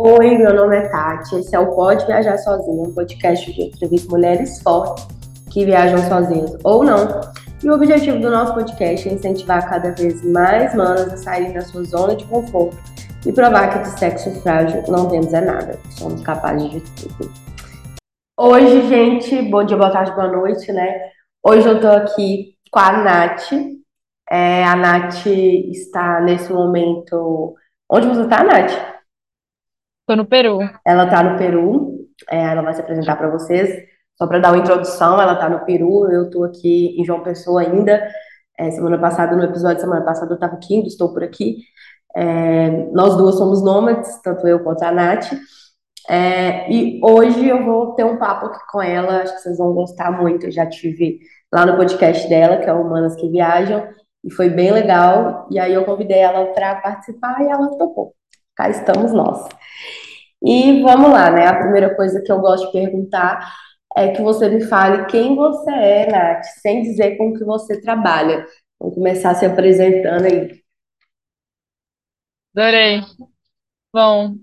Oi, meu nome é Tati. Esse é o Pode Viajar Sozinha, um podcast de entrevista mulheres fortes que viajam sozinhas ou não. E o objetivo do nosso podcast é incentivar cada vez mais manas a saírem da sua zona de conforto e provar que de sexo frágil não temos é nada, somos capazes de tudo. Hoje, gente, bom dia, boa tarde, boa noite, né? Hoje eu tô aqui com a Nath. É, a Nath está nesse momento. Onde você tá, Nath? Tô no Peru. Ela está no Peru, é, ela vai se apresentar para vocês. Só para dar uma introdução, ela está no Peru, eu estou aqui em João Pessoa ainda. É, semana passada, no episódio semana passada, eu estava aqui, estou por aqui. É, nós duas somos nômades, tanto eu quanto a Nath. É, e hoje eu vou ter um papo aqui com ela, acho que vocês vão gostar muito. Eu já tive lá no podcast dela, que é Humanas que Viajam, e foi bem legal. E aí eu convidei ela para participar e ela topou. Cá estamos nós. E vamos lá, né? A primeira coisa que eu gosto de perguntar é que você me fale quem você é, Nath, sem dizer com que você trabalha. Vamos começar se apresentando aí. Adorei. Bom,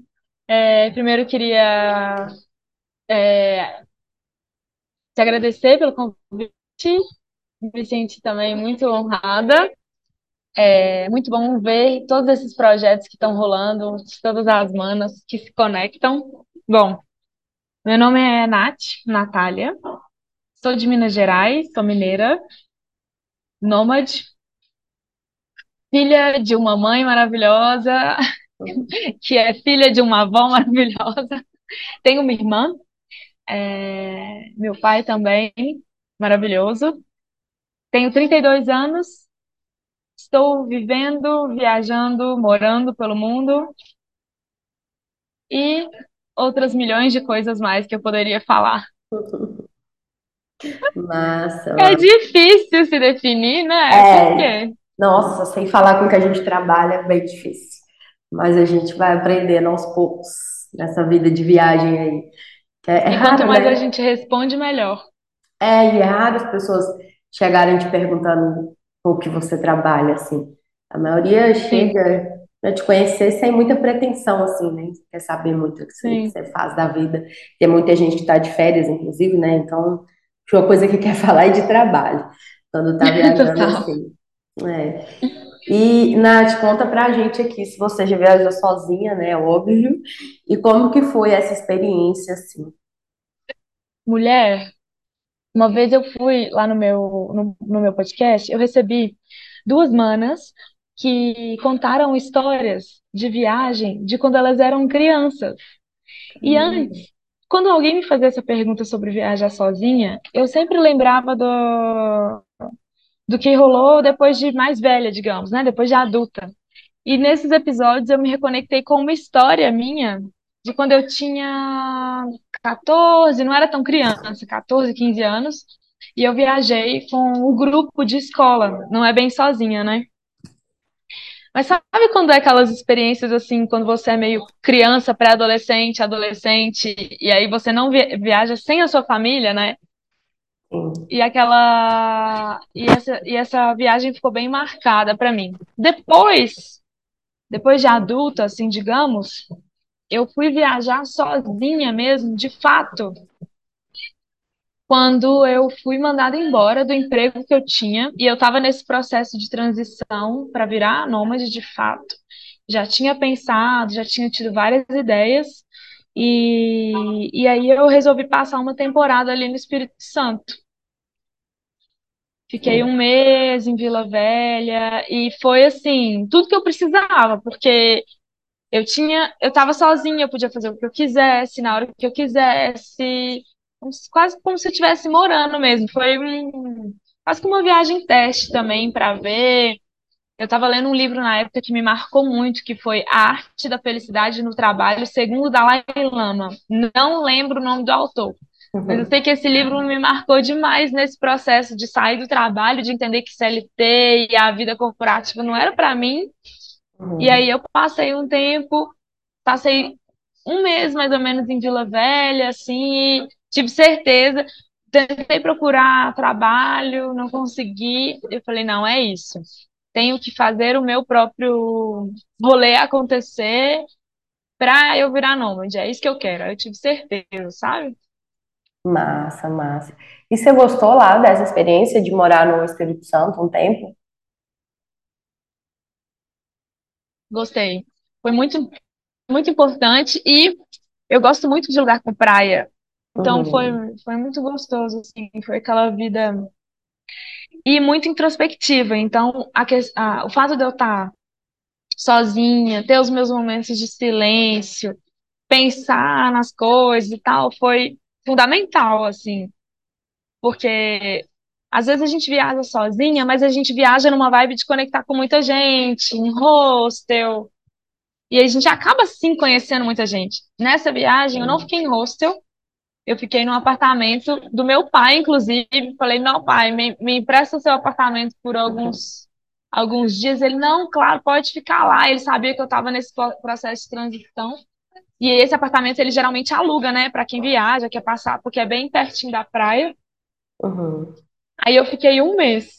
é, primeiro queria é, te agradecer pelo convite. Me senti também muito honrada. É muito bom ver todos esses projetos que estão rolando, todas as manas que se conectam. Bom, meu nome é Nath, Natália, sou de Minas Gerais, sou mineira, nômade, filha de uma mãe maravilhosa, que é filha de uma avó maravilhosa. Tenho uma irmã, é, meu pai também, maravilhoso. Tenho 32 anos, Estou vivendo, viajando, morando pelo mundo e outras milhões de coisas mais que eu poderia falar. Massa, É massa. difícil se definir, né? É, nossa, sem falar com o que a gente trabalha é bem difícil. Mas a gente vai aprendendo aos poucos nessa vida de viagem aí. É, é E quanto raro, mais a né? gente responde, melhor. É, e é raro as pessoas chegarem te perguntando com o que você trabalha, assim. A maioria Sim, chega para te conhecer sem muita pretensão, assim, né? Quer saber muito o que você, que você faz da vida. Tem muita gente que está de férias, inclusive, né? Então, uma coisa que quer falar é de trabalho, quando tá viajando assim. É. E, Nath, conta pra gente aqui se você já viajou sozinha, né? Óbvio. E como que foi essa experiência, assim? Mulher, uma vez eu fui lá no meu, no, no meu podcast, eu recebi duas manas que contaram histórias de viagem de quando elas eram crianças. E Hum, antes, quando alguém me fazia essa pergunta sobre viajar sozinha, eu sempre lembrava do, do que rolou depois de mais velha, digamos, né? Depois de adulta. E nesses episódios eu me reconectei com uma história minha de quando eu tinha 14, não era tão criança, 14, 15 anos, e eu viajei com o grupo de escola, não é bem sozinha, né? Mas sabe quando é aquelas experiências assim, quando você é meio criança, pré-adolescente, adolescente, e aí você não vi- viaja sem a sua família, né? E aquela e essa, e essa viagem ficou bem marcada para mim. Depois, depois de adulta, assim, digamos, eu fui viajar sozinha mesmo, de fato, quando eu fui mandada embora do emprego que eu tinha, e eu estava nesse processo de transição para virar nômade de fato. Já tinha pensado, já tinha tido várias ideias, e, e aí eu resolvi passar uma temporada ali no Espírito Santo. Fiquei um mês em Vila Velha e foi assim, tudo que eu precisava, porque eu tinha, eu estava sozinha, eu podia fazer o que eu quisesse, na hora que eu quisesse, quase como se eu estivesse morando mesmo. Foi um, quase que uma viagem teste também para ver. Eu estava lendo um livro na época que me marcou muito, que foi A Arte da Felicidade no Trabalho, segundo Dalai Lama. Não lembro o nome do autor. Mas eu sei que esse livro me marcou demais nesse processo de sair do trabalho, de entender que CLT e a vida corporativa não era para mim. E aí Uhum. eu passei um tempo, passei um mês mais ou menos em Vila Velha, assim, tive certeza. Tentei procurar trabalho, não consegui. Eu falei, não, é isso. Tenho que fazer o meu próprio rolê acontecer pra eu virar nômade. É isso que eu quero. Eu tive certeza, sabe? Massa, massa. E você gostou lá dessa experiência de morar no Espírito Santo um tempo? Gostei. Foi muito, muito importante e eu gosto muito de lugar com praia. Então foi, Uhum, foi muito gostoso, assim. Foi aquela vida. E muito introspectiva. Então, a, a- o fato de eu estar sozinha, ter os meus momentos de silêncio, pensar nas coisas e tal, foi fundamental, assim. Porque às vezes a gente viaja sozinha, mas a gente viaja numa vibe de conectar com muita gente, em hostel. E a gente acaba sim conhecendo muita gente. Nessa viagem, eu não fiquei em hostel, eu fiquei num apartamento do meu pai, inclusive. Falei, não, pai, me, me empresta o seu apartamento por alguns, alguns dias. Ele, não, claro, pode ficar lá. Ele sabia que eu estava nesse pro- processo de transição. E esse apartamento ele geralmente aluga, né, para quem viaja, quer passar, porque é bem pertinho da praia. Uhum. Aí eu fiquei um mês.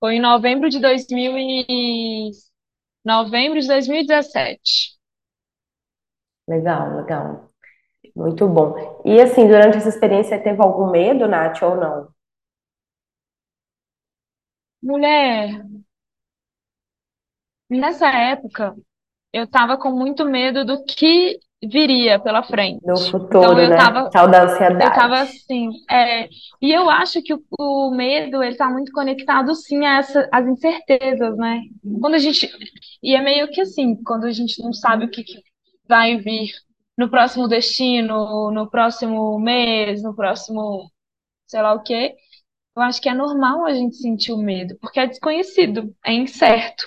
Foi em novembro de 2000 e... novembro de 2017. Legal, legal. Muito bom. E assim, durante essa experiência, teve algum medo, Nath, ou não? Mulher, nessa época eu tava com muito medo do que viria pela frente. No Então futuro, eu né? tava, Tal da eu ansiedade. tava assim, é, e eu acho que o, o medo ele tá muito conectado sim a essa, às incertezas, né? Quando a gente e é meio que assim, quando a gente não sabe o que, que vai vir no próximo destino, no próximo mês, no próximo, sei lá o quê. Eu acho que é normal a gente sentir o medo, porque é desconhecido, é incerto.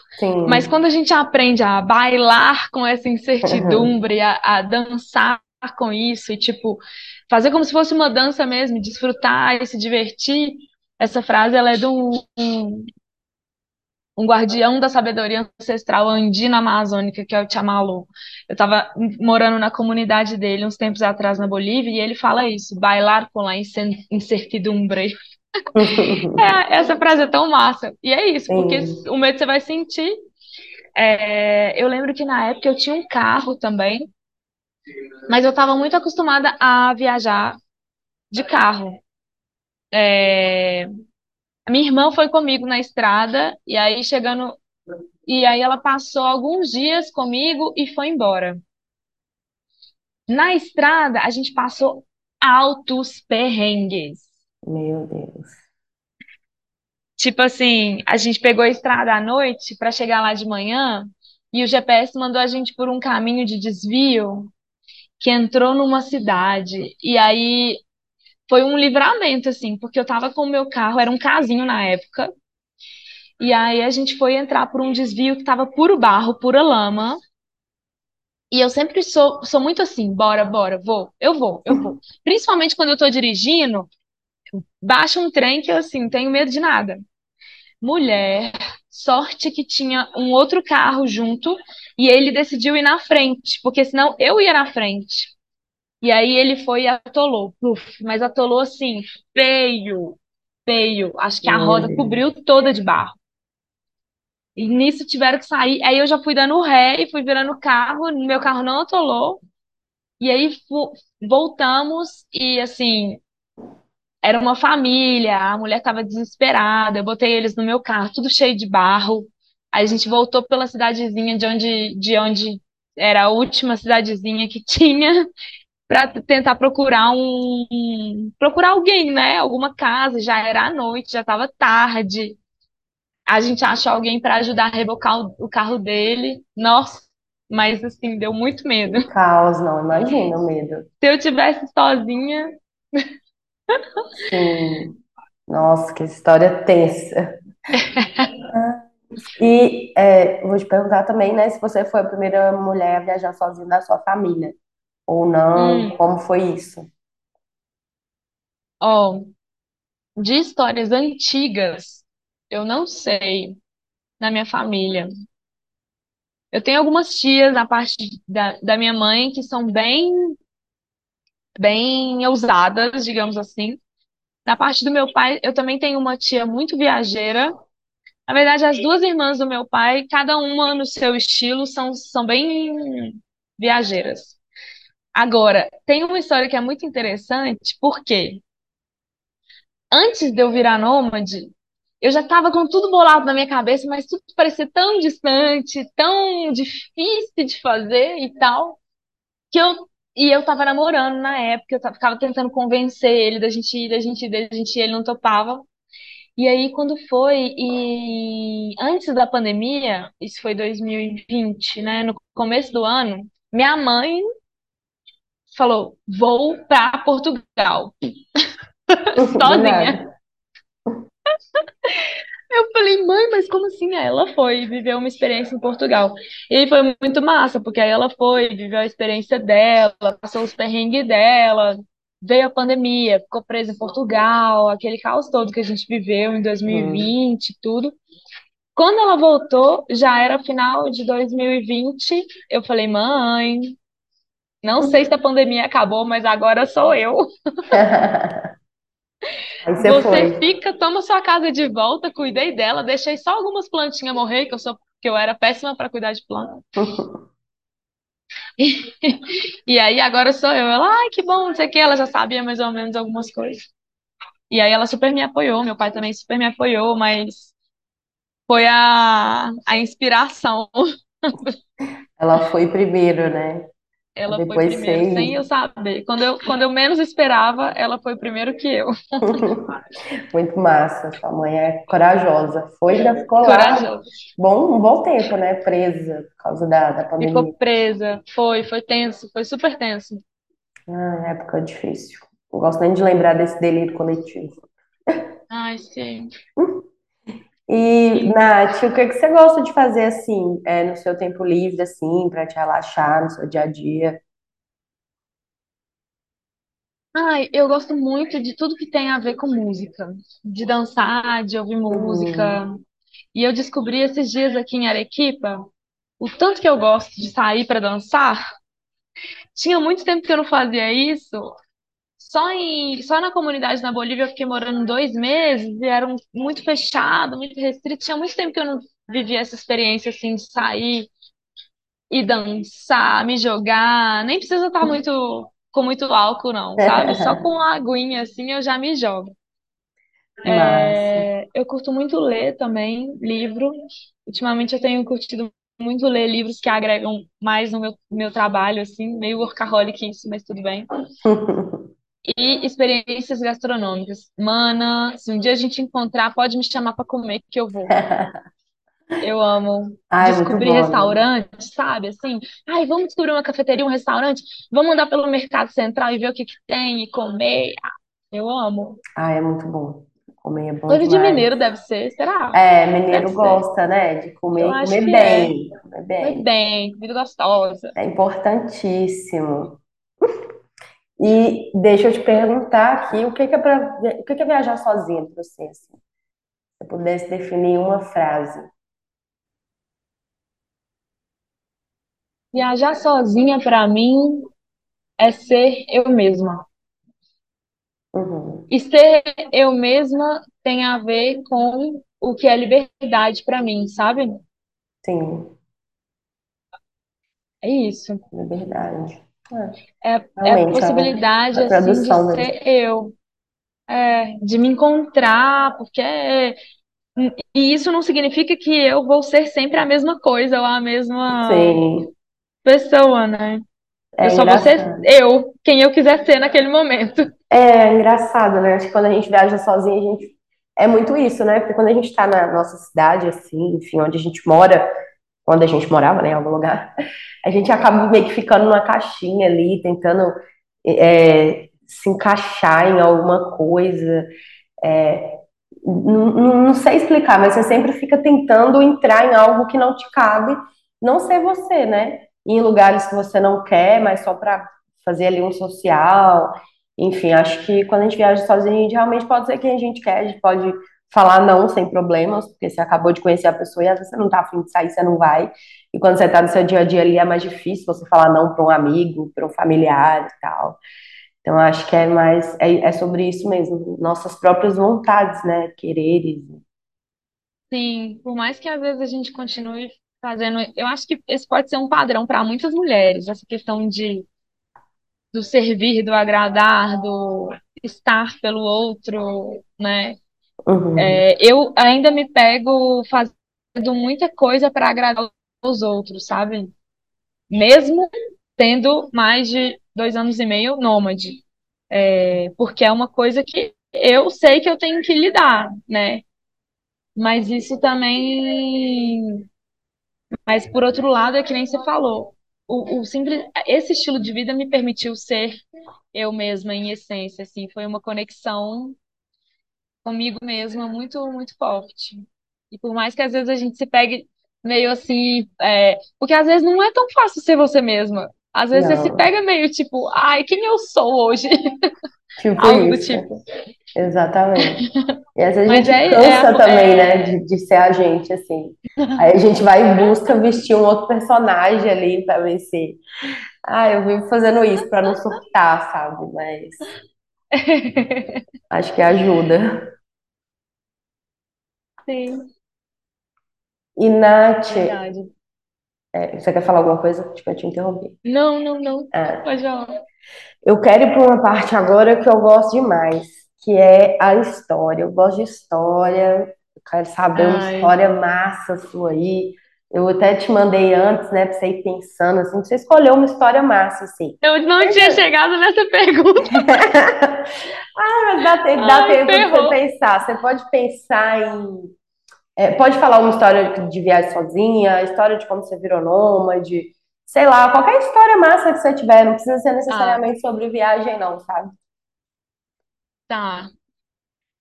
Mas Sim. quando a gente aprende a bailar com essa incertidumbre, a, a dançar com isso, e tipo, fazer como se fosse uma dança mesmo, desfrutar e se divertir, essa frase ela é de um, um, um guardião da sabedoria ancestral andina amazônica, que é o Tchamalu. Eu estava morando na comunidade dele uns tempos atrás na Bolívia, e ele fala isso, bailar com a incertidumbre. É, essa frase é tão massa. E é isso, porque Sim. o medo você vai sentir. É, eu lembro que na época eu tinha um carro também, mas eu estava muito acostumada a viajar de carro. É, minha irmã foi comigo na estrada, e aí chegando. E aí ela passou alguns dias comigo e foi embora. Na estrada, a gente passou altos perrengues. Meu Deus. Tipo assim, a gente pegou a estrada à noite para chegar lá de manhã e o GPS mandou a gente por um caminho de desvio que entrou numa cidade. E aí foi um livramento, assim, porque eu tava com o meu carro, era um casinho na época. E aí a gente foi entrar por um desvio que tava puro barro, pura lama. E eu sempre sou, sou muito assim, bora, bora, vou, eu vou, eu vou. Principalmente quando eu tô dirigindo, baixa um trem que eu, assim, tenho medo de nada. Mulher, sorte que tinha um outro carro junto e ele decidiu ir na frente, porque senão eu ia na frente. E aí ele foi e atolou, puf, mas atolou assim, feio, feio. Acho que a roda cobriu toda de barro. E nisso tiveram que sair. Aí eu já fui dando ré e fui virando o carro, meu carro não atolou. E aí voltamos e assim, Era uma família, a mulher estava desesperada. Eu botei eles no meu carro, tudo cheio de barro. Aí a gente voltou pela cidadezinha de onde, de onde era a última cidadezinha que tinha, para tentar procurar um, procurar alguém, né? Alguma casa. Já era à noite, já estava tarde. A gente achou alguém para ajudar a rebocar o, o carro dele. Nossa, mas assim, deu muito medo. Caos, não. Imagina o medo. Se eu tivesse sozinha, Sim. Nossa, que história tensa. E é, vou te perguntar também, né, se você foi a primeira mulher a viajar sozinha da sua família, ou não, hum, como foi isso? ó. De histórias antigas, eu não sei na minha família. Eu tenho algumas tias na parte da, da minha mãe que são bem, bem ousadas, digamos assim. Na parte do meu pai, eu também tenho uma tia muito viajeira. Na verdade, as duas irmãs do meu pai, cada uma no seu estilo, são, são bem viajeiras. Agora, tem uma história que é muito interessante, porque antes de eu virar nômade, eu já estava com tudo bolado na minha cabeça, mas tudo parecia tão distante, tão difícil de fazer e tal, que eu e eu tava namorando na época, eu tava, ficava tentando convencer ele da gente ir, da gente ir, da gente ir, ele não topava. E aí, quando foi, e antes da pandemia, isso foi 2020, né? No começo do ano, minha mãe falou: vou para Portugal, Do sozinha. Eu falei, mãe, mas como assim? Aí ela foi, viveu uma experiência em Portugal. E foi muito massa, porque aí ela foi, viveu a experiência dela, passou os perrengues dela, veio a pandemia, ficou presa em Portugal, aquele caos todo que a gente viveu em Hum. 2020 e tudo. Quando ela voltou, já era final de 2020, eu falei, mãe, não sei se a pandemia acabou, mas agora sou eu. Você Você fica, toma sua casa de volta, cuidei dela, deixei só algumas plantinhas morrer, que eu sou, que eu era péssima para cuidar de planta. E aí agora sou eu. Ela, ai, que bom, não sei o que, ela já sabia mais ou menos algumas coisas. E aí ela super me apoiou, meu pai também super me apoiou, mas foi a, a inspiração. Ela foi primeiro, né? Ela foi Depois primeiro, você sem eu saber. Quando eu, quando eu menos esperava, ela foi primeiro que eu. Muito massa. Sua mãe é corajosa. Foi, ainda ficou lá Corajosa. bom, um bom tempo, né? Presa por causa da, da Ficou pandemia. presa. Foi, foi tenso, foi super tenso. Ah, época difícil. Não gosto nem de lembrar desse delírio coletivo. Ai, sim. E, Nath, o que que você gosta de fazer assim, é, no seu tempo livre, assim, para te relaxar no seu dia a dia? Ai, eu gosto muito de tudo que tem a ver com música, de dançar, de ouvir música. Uhum. E eu descobri esses dias aqui em Arequipa o tanto que eu gosto de sair para dançar. Tinha muito tempo que eu não fazia isso. Só em, só na comunidade na Bolívia eu fiquei morando dois meses e era um- muito fechado, muito restrito. Tinha muito tempo que eu não vivia essa experiência assim de sair e dançar, me jogar. Nem precisa estar muito com muito álcool, não, sabe? Só com a aguinha assim eu já me jogo. É, eu curto muito ler também, livro. Ultimamente eu tenho curtido muito ler livros que agregam mais no meu, meu trabalho, assim, meio workaholic isso, mas tudo bem. E experiências gastronômicas. Mana, se um dia a gente encontrar, pode me chamar para comer que eu vou. Eu amo Ai, descobrir bom, né? restaurante, sabe? Assim, ai, vamos descobrir uma cafeteria, um restaurante, vamos andar pelo Mercado Central e ver o que que tem e comer. Ah, Eu amo. Ai, é muito bom. Comer é bom Coisa de mineiro deve ser, será? É, Deve mineiro ser. gosta, né, de Eu comer comer é. bem. Comer Comer bem. bem, comida gostosa. É importantíssimo. E deixa eu te perguntar aqui, o que que é pra, o que que é viajar sozinha para você, assim? Se você pudesse definir uma frase. Viajar sozinha pra mim é ser eu mesma. Uhum. E ser eu mesma tem a ver com o que é liberdade pra mim, sabe? Sim, É isso. liberdade. É, É, é a a, possibilidade, a assim, de ser eu. É, de me encontrar, porque é- e isso não significa que eu vou ser sempre a mesma coisa ou a mesma Sim, pessoa, né? Eu é só vou ser engraçado. eu, quem eu quiser ser naquele momento. É engraçado, né? Acho que quando a gente viaja sozinha, a gente. É muito isso, né? Porque quando a gente tá na nossa cidade, assim, enfim, onde a gente mora, quando a gente morava, né, em algum lugar, a gente acaba meio que ficando numa caixinha ali, tentando é, se encaixar em alguma coisa. É, não, sei explicar, mas você sempre fica tentando entrar em algo que não te cabe, não ser você, né? Em lugares que você não quer, mas só para fazer ali um social. Enfim, acho que quando a gente viaja sozinho, a gente realmente pode ser quem a gente quer, a gente pode falar não sem problemas, porque você acabou de conhecer a pessoa e às vezes você não tá afim de sair, você não vai. E quando você tá no seu dia a dia ali, é mais difícil você falar não para um amigo, para um familiar e tal. Então, acho que é mais, é, é sobre isso mesmo, nossas próprias vontades, né? Quereres. Sim, por mais que às vezes a gente continue fazendo. Eu acho que esse pode ser um padrão para muitas mulheres, essa questão de do servir, do agradar, do estar pelo outro, né? Uhum. É, eu ainda me pego fazendo muita coisa para agradar os outros, sabe? Mesmo tendo mais de dois anos e meio nômade, É, porque é uma coisa que eu sei que eu tenho que lidar, né? Mas isso também Mas por outro lado, é que nem você falou, o, o simples, esse estilo de vida me permitiu ser eu mesma em essência, assim, foi uma conexão comigo mesma muito, muito forte. E por mais que às vezes a gente se pegue meio assim, é, porque às vezes não é tão fácil ser você mesma. Às vezes você se pega meio tipo, ai, quem eu sou hoje? tipo Algo do isso, tipo. exatamente. E às vezes a Mas gente é, é, cansa a- também, né, é, de, de ser a gente, assim. Aí a gente vai e busca vestir um outro personagem ali pra ver se. Ah, eu vivo fazendo isso pra não surtar, sabe? Mas acho que ajuda. Sim, E, Nath, verdade. é, você quer falar alguma coisa? Que eu te interrompi. Não, não, não. Ah, Pode falar. eu quero ir para uma parte agora que eu gosto demais, que é a história. Eu gosto de história, eu quero saber uma Ai, história massa sua aí. Eu até te mandei antes, né, pra você ir pensando, assim, pra você escolher uma história massa, assim. eu não tinha Seja... chegado nessa pergunta. Ah, mas dá, te- dá Ai, tempo de você ferrou. pensar. Você pode pensar em. é, pode falar uma história de viagem sozinha, história de como você virou nômade, sei lá, qualquer história massa que você tiver, não precisa ser Ah, necessariamente sobre viagem, não, sabe? tá.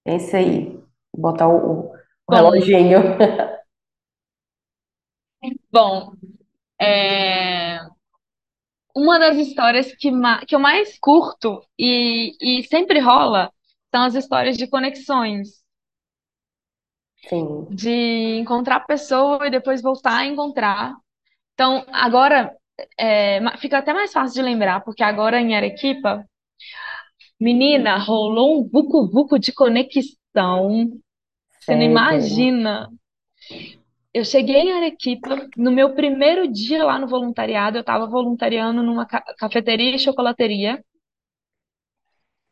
Pense aí. Vou botar o, o, o Bom, reloginho. bom, é, uma das histórias que, ma- que eu mais curto e, e sempre rola são as histórias de conexões, Sim, de encontrar a pessoa e depois voltar a encontrar. Então, agora é, fica até mais fácil de lembrar, porque agora em Arequipa, menina, rolou um vucu-vucu de conexão. Você não imagina. Eu cheguei em Arequipa, no meu primeiro dia lá no voluntariado, eu estava voluntariando numa ca- cafeteria e chocolateria.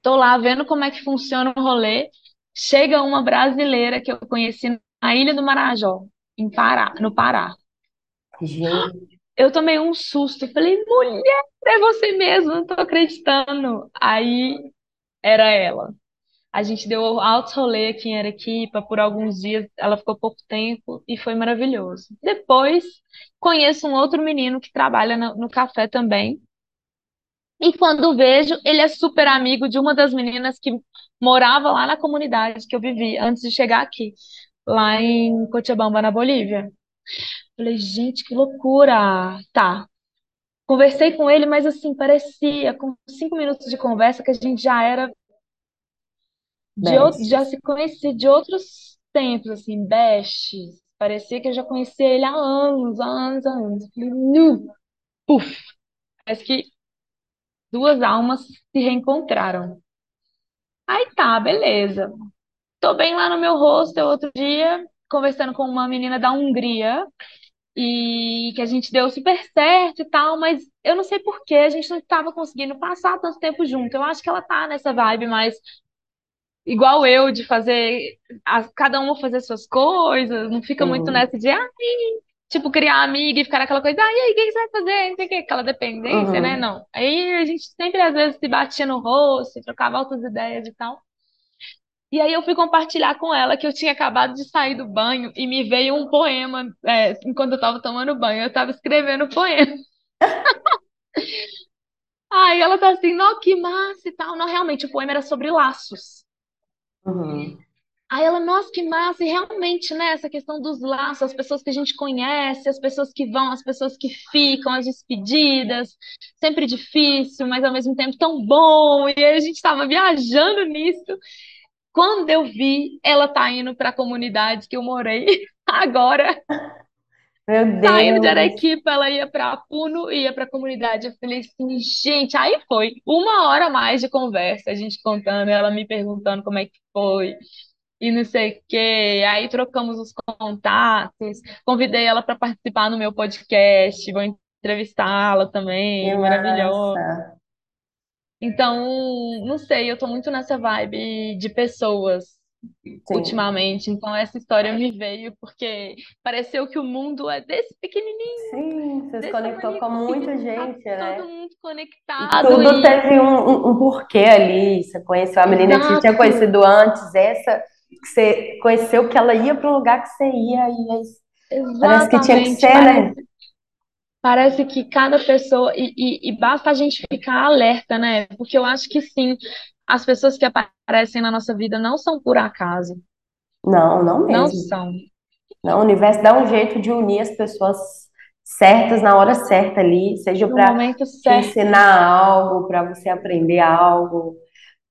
Tô lá vendo como é que funciona o rolê. Chega uma brasileira que eu conheci na Ilha do Marajó, em Pará, no Pará. Gente, Eu tomei um susto, falei, mulher, é você mesmo, não tô acreditando. Aí era ela. A gente deu altos rolê aqui em Arequipa por alguns dias, ela ficou pouco tempo e foi maravilhoso. Depois, conheço um outro menino que trabalha no, no café também. E quando vejo, ele é super amigo de uma das meninas que morava lá na comunidade que eu vivi antes de chegar aqui, lá em Cochabamba, na Bolívia. Falei, gente, que loucura! Tá. Conversei com ele, mas assim, parecia, com cinco minutos de conversa, que a gente já era de outro, já se conhecia de outros tempos, assim, bestes. Parecia que eu já conhecia ele há anos, há anos, há anos. Eu falei, nu, puf, parece que duas almas se reencontraram. Aí tá, beleza. Tô bem lá no meu hostel outro dia, conversando com uma menina da Hungria, e que a gente deu super certo e tal, mas eu não sei por que a gente não estava conseguindo passar tanto tempo junto. Eu acho que ela tá nessa vibe mais igual eu, de fazer a- cada uma fazer suas coisas, não fica muito Sim. nessa de, ah, tipo, criar amiga e ficar aquela coisa, e aí, o que você vai fazer? Não sei o que, aquela dependência, né? Uhum. Não. Aí a gente sempre, às vezes, se batia no rosto, trocava altas ideias e tal. E aí eu fui compartilhar com ela que eu tinha acabado de sair do banho e me veio um poema, é, enquanto eu tava tomando banho, eu tava escrevendo o poema. Aí ela tá assim, não, que massa e tal. Não, realmente, o poema era sobre laços. Uhum. Aí ela, nossa, que massa, e realmente, né, essa questão dos laços, as pessoas que a gente conhece, as pessoas que vão, as pessoas que ficam, as despedidas, sempre difícil, mas ao mesmo tempo tão bom. E aí a gente tava viajando nisso. Quando eu vi, ela tá indo para a comunidade que eu morei agora, Meu saindo de Deus. Arequipa, ela ia para Puno, ia para a comunidade. Eu falei assim, gente, aí foi uma hora a mais de conversa, a gente contando, ela me perguntando como é que foi. e não sei o quê. Aí trocamos os contatos, convidei ela para participar no meu podcast, vou entrevistá-la Que também, maravilhosa. massa. Então, não sei, eu tô muito nessa vibe de pessoas Sim, ultimamente. Então, essa história me veio porque pareceu que o mundo é desse pequenininho, sim, você se conectou com muita tá gente, todo né? mundo E conectado tudo e teve um, um, porquê ali. Você conheceu a menina que você tinha exato, conhecido antes, essa que você conheceu que ela ia para o lugar que você ia, e aí parece que tinha que exatamente. ser, né? Parece, parece que cada pessoa e, e, e basta a gente ficar alerta, né? Porque eu acho que sim, as pessoas que aparecem na nossa vida não são por acaso, Não, não não mesmo. são. Não, o universo dá um jeito de unir as pessoas certas na hora certa ali, seja para ensinar algo, para você aprender algo,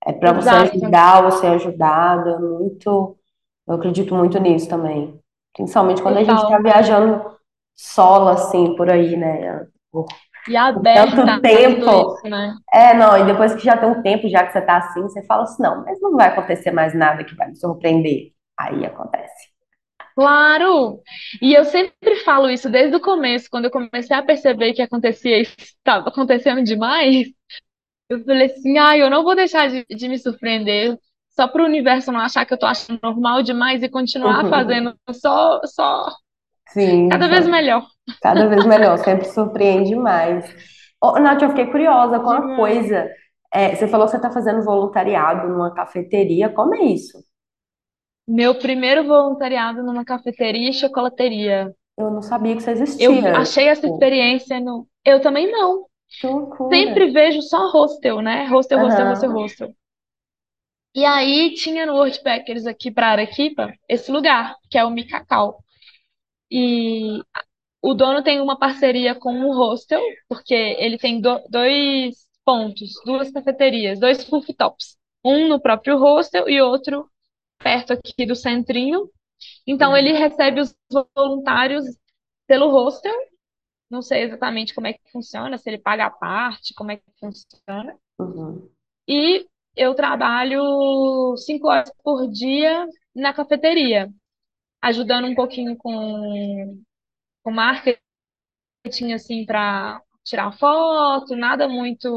é para você ajudar ou ser ajudada. Muito, eu acredito muito nisso também. Principalmente quando a gente está Total. viajando solo, assim, por aí, né? Por, E aberta tanto a tudo tempo. isso, né? É, não, e depois que já tem um tempo já que você tá assim, você fala assim, não, mas não vai acontecer mais nada que vai me surpreender. Aí acontece. Claro! E eu sempre falo isso desde o começo, quando eu comecei a perceber que acontecia isso, estava acontecendo demais. Eu falei assim, ah, eu não vou deixar de, de me surpreender, só para o universo não achar que eu tô achando normal demais e continuar fazendo só, só Sim, cada vez melhor. Cada vez melhor, sempre surpreende mais. Ô, Nath, eu fiquei curiosa com uma Demais. coisa. É, você falou que você está fazendo voluntariado numa cafeteria. Como é isso? Meu primeiro voluntariado numa cafeteria e chocolateria. Eu não sabia que isso Eu existia. achei essa Tipo, experiência no. Eu também não. que loucura. Sempre vejo só hostel, né? Hostel, hostel, hostel, Aham. hostel. E aí tinha no World Packers aqui para Arequipa esse lugar, que é o Micacau. E o dono tem uma parceria com o hostel, porque ele tem do- dois pontos, duas cafeterias, dois rooftops. Um no próprio hostel e outro perto aqui do centrinho. Então ele recebe os voluntários pelo hostel. Não sei exatamente como é que funciona, se ele paga a parte, como é que funciona. Uhum. E eu trabalho cinco horas por dia na cafeteria, ajudando um pouquinho com, com marketing, assim, para tirar foto, nada muito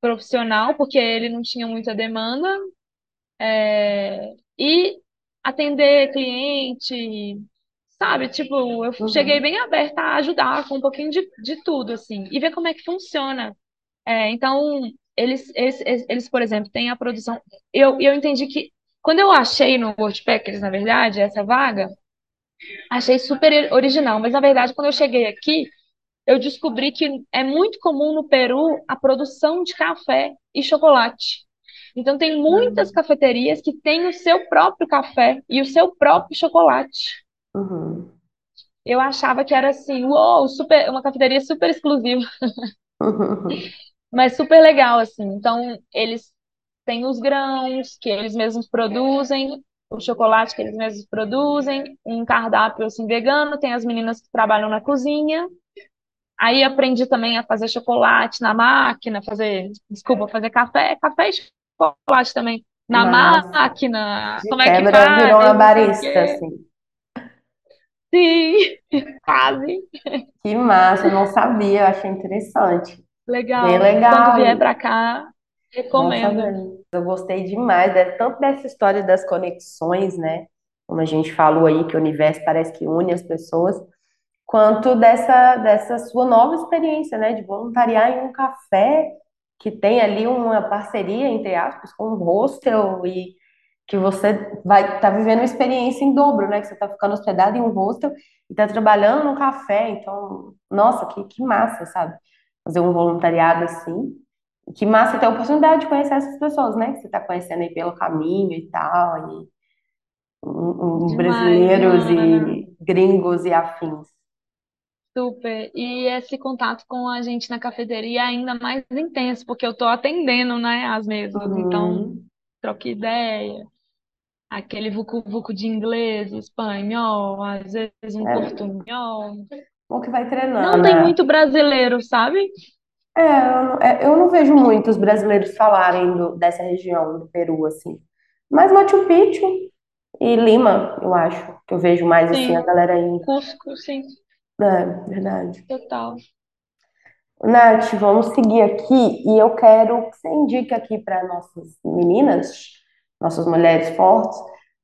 profissional, porque ele não tinha muita demanda, é, e atender cliente, sabe? Tipo, eu cheguei Uhum. bem aberta a ajudar com um pouquinho de, de tudo, assim, e ver como é que funciona. É, então, eles, eles, eles, por exemplo, têm a produção. Eu, eu entendi que, quando eu achei no Worldpackers, na verdade, essa vaga, achei super original. Mas, na verdade, quando eu cheguei aqui, eu descobri que é muito comum no Peru a produção de café e chocolate. Então, tem muitas Uhum. cafeterias que têm o seu próprio café e o seu próprio chocolate. Uhum. Eu achava que era assim, uou, super, uma cafeteria super exclusiva. Uhum. Mas super legal, assim. Então, eles têm os grãos que eles mesmos produzem, o chocolate que eles mesmos produzem, um cardápio assim vegano, tem as meninas que trabalham na cozinha. Aí aprendi também a fazer chocolate na máquina, fazer, desculpa, fazer café, café e chocolate também na Mas, máquina. de Como é que quebra, virou faz? uma barista, assim. Sim, quase. Que massa, eu não sabia, eu achei interessante. Bem Legal. Quando legal. vier pra cá, recomendo. saber. Eu gostei demais? Tanto dessa história das conexões, né? Como a gente falou aí, que o universo parece que une as pessoas, quanto dessa, dessa sua nova experiência, né? De voluntariar em um café que tem ali uma parceria, entre aspas, com um hostel e que você vai estar vivendo uma experiência em dobro, né? Que você está ficando hospedado em um hostel e está trabalhando num café. Então, nossa, que, que massa, sabe? Fazer um voluntariado assim. Que massa ter a oportunidade de conhecer essas pessoas, né? Que você está conhecendo aí pelo caminho e tal, e um, um, Demais, brasileiros e gringos e afins. Super. E esse contato com a gente na cafeteria é ainda mais intenso, porque eu tô atendendo, né, as. Então, Uhum. troca ideia. Aquele vucu-vucu de inglês, espanhol, às vezes um É portunhol. que vai Não treinando, tem né? muito brasileiro, sabe? É, eu, não- é, eu não vejo muitos brasileiros falarem do- dessa região do Peru, assim. Mais Machu Picchu e Lima, eu acho, que eu vejo mais assim a galera indo. Cusco, sim, É, verdade. total. Nath, vamos seguir aqui e eu quero que você indique aqui para nossas meninas, nossas mulheres fortes,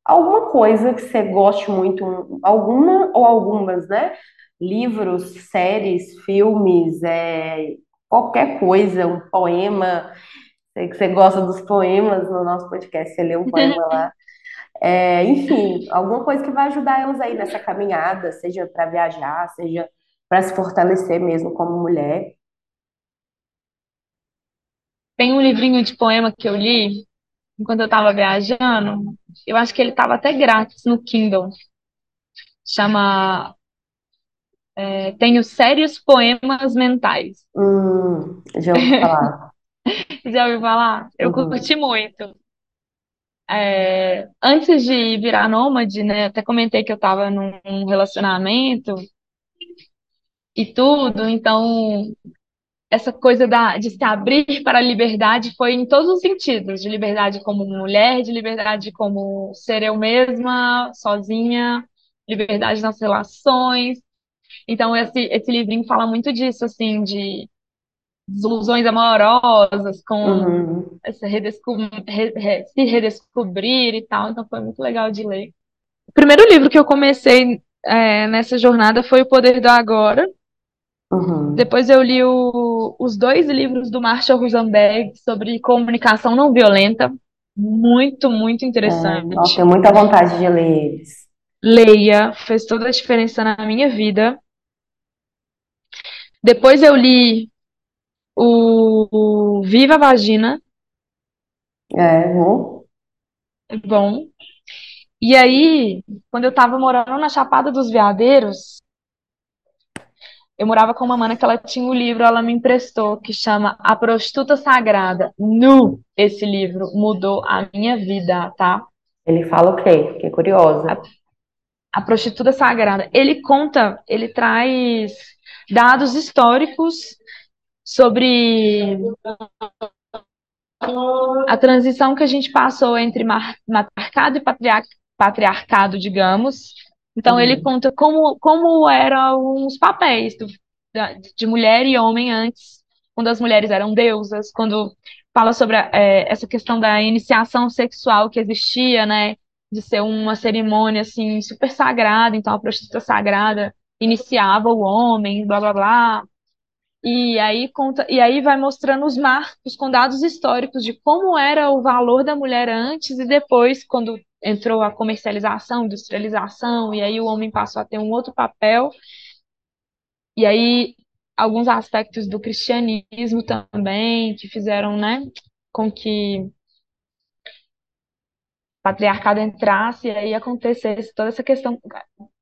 alguma coisa que você goste muito, um- alguma ou algumas, né? Livros, séries, filmes, é, qualquer coisa, um poema. Sei que você gosta dos poemas no nosso podcast, você lê um poema lá. É, enfim, alguma coisa que vai ajudar elas aí nessa caminhada, seja para viajar, seja para se fortalecer mesmo como mulher. Tem um livrinho de poema que eu li enquanto eu estava viajando. Eu acho que ele estava até grátis no Kindle. Chama é, Tenho Sérios Poemas Mentais. Hum, já ouvi falar. Já ouviu falar? Eu Uhum, curti muito. É, antes de virar nômade, né? Até comentei que eu estava num num relacionamento e tudo, então essa coisa da, de se abrir para a liberdade foi em todos os sentidos, de liberdade como mulher, de liberdade como ser eu mesma, sozinha, liberdade nas relações. Então esse, esse livrinho fala muito disso, assim, de desilusões amorosas, com uhum, essa redesco re- re- se redescobrir e tal. Então foi muito legal de ler. O primeiro livro que eu comecei é, nessa jornada foi O Poder do Agora. uhum. Depois eu li o- os dois livros do Marshall Rosenberg sobre comunicação não violenta. Muito, muito É, nossa, interessante. tenho muita vontade de ler eles. Leia, fez toda a diferença na minha vida. Depois eu li o, o Viva a Vagina, É, uhum. é bom. E aí, quando eu tava morando na Chapada dos Veadeiros, eu morava com uma mana que ela tinha um livro, ela me emprestou, que chama A Prostituta Sagrada. Nu! Esse livro mudou a minha vida, tá? Ele fala o quê? Fiquei curiosa. A, a Prostituta Sagrada. Ele conta, ele traz dados históricos sobre a transição que a gente passou entre matriarcado e patriar- patriarcado, digamos. Então, ele Uhum, conta como, como eram os papéis do- de mulher e homem antes, quando as mulheres eram deusas, quando fala sobre é, essa questão da iniciação sexual que existia, né, de ser uma cerimônia, assim, super sagrada, então a prostituta sagrada iniciava o homem, blá, blá, blá. E aí conta, e aí vai mostrando os marcos com dados históricos de como era o valor da mulher antes e depois, quando entrou a comercialização, industrialização, e aí o homem passou a ter um outro papel, e aí alguns aspectos do cristianismo também, que fizeram, né, com que o patriarcado entrasse e aí acontecesse toda essa questão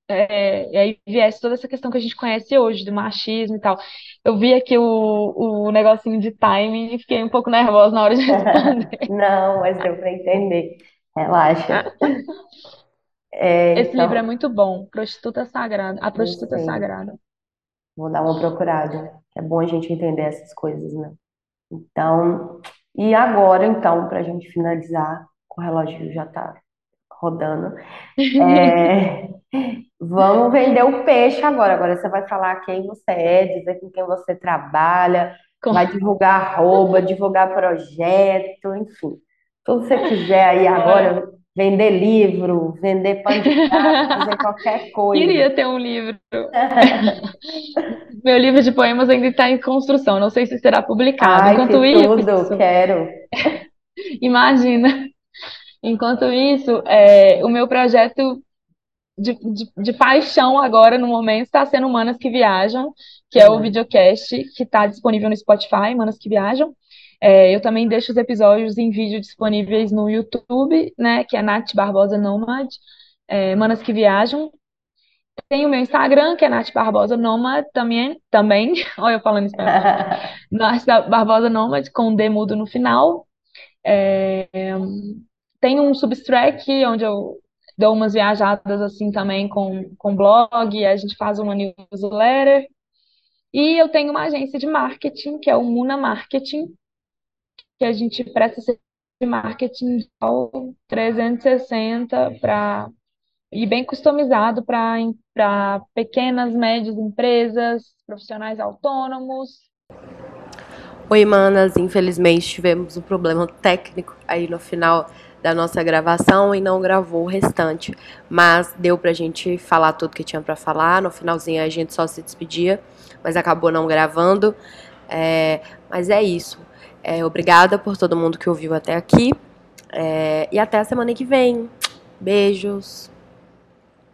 É, e aí viesse toda essa questão que a gente conhece hoje, do machismo e tal. Eu vi aqui o, o negocinho de timing e fiquei um pouco nervosa na hora de responder. Não, mas deu para entender. Relaxa. É, Esse livro é então, muito bom, Prostituta Sagrada, A Prostituta. Sagrada. Vou dar uma procurada. É bom a gente entender essas coisas, né? Então, e agora, então, para a gente finalizar, o relógio já está rodando. É, vamos vender o peixe agora. Agora você vai falar quem você é, dizer com quem você trabalha, vai divulgar arroba, divulgar projeto, enfim. Tudo que você quiser aí agora, vender livro, vender pano de prato, fazer qualquer coisa. queria ter um livro. Meu livro de poemas ainda está em construção, não sei se será publicado. Ai, Enquanto que tudo, isso, quero. imagina, enquanto isso, é, o meu projeto de, de, de paixão agora, no momento, está sendo Manas que Viajam, que é o Uhum. videocast que está disponível no Spotify, Manas que Viajam. É, eu também deixo os episódios em vídeo disponíveis no YouTube, né, que é Nath Barbosa Nomad, é, Manas que Viajam. Tem o meu Instagram, que é Nath Barbosa Nomad também, também. Olha eu falando espanhol. Nath Barbosa Nomad, com D mudo no final. É, tem um Substrack, onde eu dou umas viajadas assim também com, com blog, a gente faz uma newsletter. E eu tenho uma agência de marketing, que é o Muna Marketing, que a gente presta marketing 360 para e bem customizado para pequenas, médias empresas, profissionais autônomos. Oi, manas. Infelizmente tivemos um problema técnico aí no final da nossa gravação e não gravou o restante, mas deu pra gente falar tudo que tinha para falar. No finalzinho a gente só se despedia, mas acabou não gravando. É, mas é isso. É, obrigada por todo mundo que ouviu até aqui. É, e até a semana que vem. Beijos.